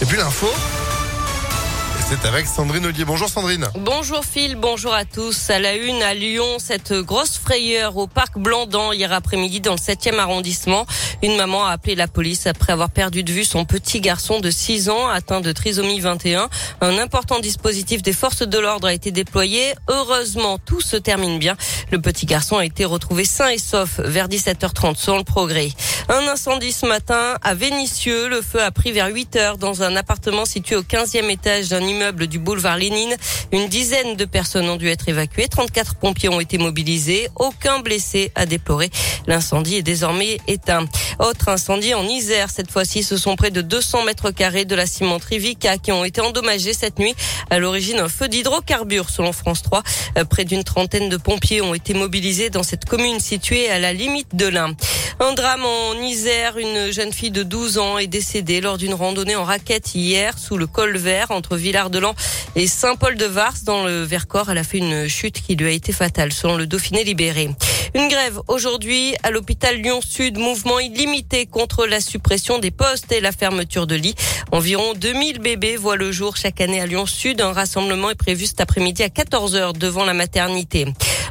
Et puis l'info. C'est avec Sandrine Ollier. Bonjour Sandrine. Bonjour Phil, bonjour à tous. À la une à Lyon, cette grosse frayeur au parc Blandan hier après-midi dans le 7e arrondissement. Une maman a appelé la police après avoir perdu de vue son petit garçon de 6 ans atteint de trisomie 21. Un important dispositif des forces de l'ordre a été déployé. Heureusement, tout se termine bien. Le petit garçon a été retrouvé sain et sauf vers 17h30 sur le progrès. Un incendie ce matin à Vénissieux. Le feu a pris vers 8 heures dans un appartement situé au 15e étage d'un immeuble du boulevard Lénine. Une dizaine de personnes ont dû être évacuées. 34 pompiers ont été mobilisés. Aucun blessé à déplorer. L'incendie est désormais éteint. Autre incendie en Isère. Cette fois-ci, ce sont près de 200 mètres carrés de la cimenterie Vika qui ont été endommagés cette nuit. À l'origine, un feu d'hydrocarbures selon France 3. Euh, près d'une trentaine de pompiers ont été mobilisés dans cette commune située à la limite de l'Ain. Un drame en Isère. Une jeune fille de 12 ans est décédée lors d'une randonnée en raquette hier sous le col vert entre Villard-de-Lans et Saint-Paul-de-Vars dans le Vercors. Elle a fait une chute qui lui a été fatale selon le Dauphiné libéré. Une grève aujourd'hui à l'hôpital Lyon-Sud. Mouvement illimité contre la suppression des postes et la fermeture de lits. Environ 2000 bébés voient le jour chaque année à Lyon-Sud. Un rassemblement est prévu cet après-midi à 14h devant la maternité.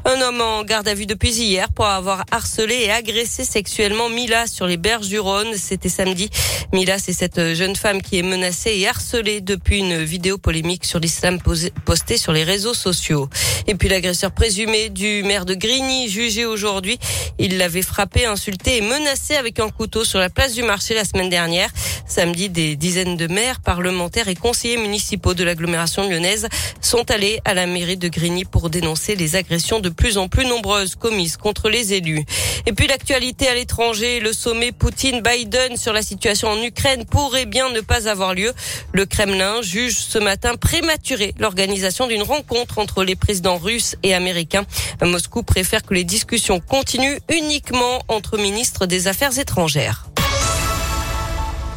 Un homme en garde à vue depuis hier pour avoir harcelé et agressé sexuellement Mila sur les berges du Rhône. C'était samedi. Mila, c'est cette jeune femme qui est menacée et harcelée depuis une vidéo polémique sur l'islam postée sur les réseaux sociaux. Et puis l'agresseur présumé du maire de Grigny, jugé aujourd'hui, il l'avait frappé, insulté et menacé avec un couteau sur la place du marché la semaine dernière. Samedi, des dizaines de maires, parlementaires et conseillers municipaux de l'agglomération lyonnaise sont allés à la mairie de Grigny pour dénoncer les agressions de plus en plus nombreuses commises contre les élus. Et puis l'actualité à l'étranger, le sommet Poutine-Biden sur la situation en Ukraine pourrait bien ne pas avoir lieu. Le Kremlin juge ce matin prématuré l'organisation d'une rencontre entre les présidents russes et américains. Moscou préfère que les discussions continuent uniquement entre ministres des Affaires étrangères.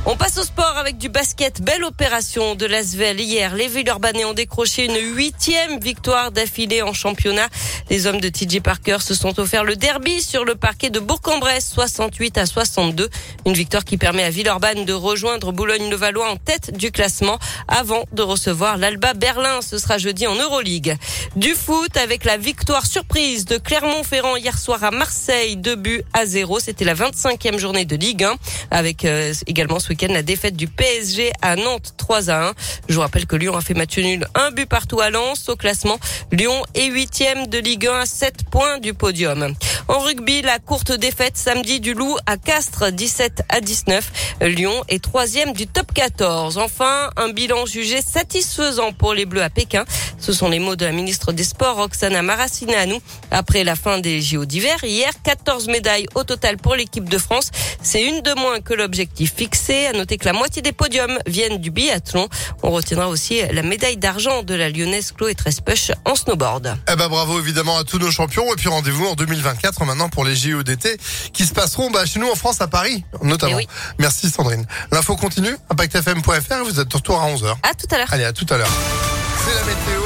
On passe au sport avec du basket. Belle opération de l'Asvel hier. Les Villeurbanais ont décroché une huitième victoire d'affilée en championnat. Les hommes de TJ Parker se sont offerts le derby sur le parquet de Bourg-en-Bresse, 68 à 62. Une victoire qui permet à Villeurbanne de rejoindre Boulogne-le-Valois en tête du classement avant de recevoir l'Alba Berlin. Ce sera jeudi en Euroleague. Du foot avec la victoire surprise de Clermont-Ferrand hier soir à Marseille. Deux buts à zéro. C'était la 25e journée de Ligue 1 avec euh, également ce la défaite du PSG à Nantes 3 à 1. Je vous rappelle que Lyon a fait match nul, un but partout à Lens. Au classement, Lyon est huitième de Ligue 1 à 7 points du podium. En rugby, la courte défaite samedi du Loup à Castres 17 à 19. Lyon est troisième du top 14. Enfin, un bilan jugé satisfaisant pour les Bleus à Pékin. Ce sont les mots de la ministre des Sports, Roxana Maracineanu. Après la fin des JO d'hiver, hier, 14 médailles au total pour l'équipe de France. C'est une de moins que l'objectif fixé. À noter que la moitié des podiums viennent du biathlon. On retiendra aussi la médaille d'argent de la lyonnaise Chloé Trespuch en snowboard. Eh ben, bravo évidemment à tous nos champions. Et puis rendez-vous en 2024 maintenant pour les JO d'été qui se passeront bah, chez nous en France, à Paris notamment. Eh Merci Sandrine. L'info continue, impactfm.fr. Vous êtes de retour à 11h. À tout à l'heure. Allez, à tout à l'heure. C'est la météo